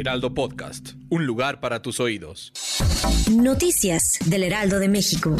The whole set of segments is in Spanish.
Heraldo Podcast, un lugar para tus oídos. Noticias del Heraldo de México.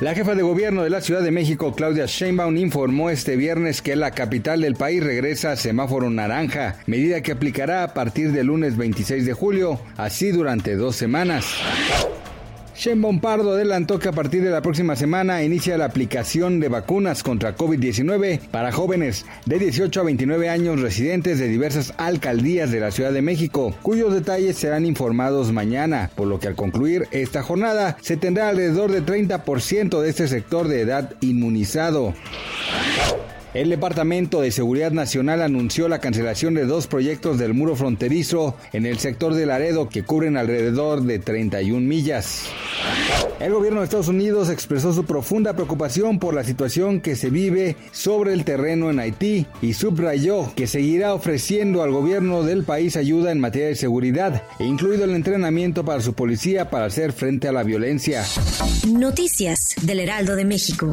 La jefa de gobierno de la Ciudad de México, Claudia Sheinbaum, informó este viernes que la capital del país regresa a semáforo naranja, medida que aplicará a partir del lunes 26 de julio, así durante dos semanas. Sheinbaum Pardo adelantó que a partir de la próxima semana inicia la aplicación de vacunas contra COVID-19 para jóvenes de 18 a 29 años residentes de diversas alcaldías de la Ciudad de México, cuyos detalles serán informados mañana, por lo que al concluir esta jornada se tendrá alrededor de 30% de este sector de edad inmunizado. El Departamento de Seguridad Nacional anunció la cancelación de dos proyectos del muro fronterizo en el sector de Laredo que cubren alrededor de 31 millas. El gobierno de Estados Unidos expresó su profunda preocupación por la situación que se vive sobre el terreno en Haití y subrayó que seguirá ofreciendo al gobierno del país ayuda en materia de seguridad, incluido el entrenamiento para su policía para hacer frente a la violencia. Noticias del Heraldo de México.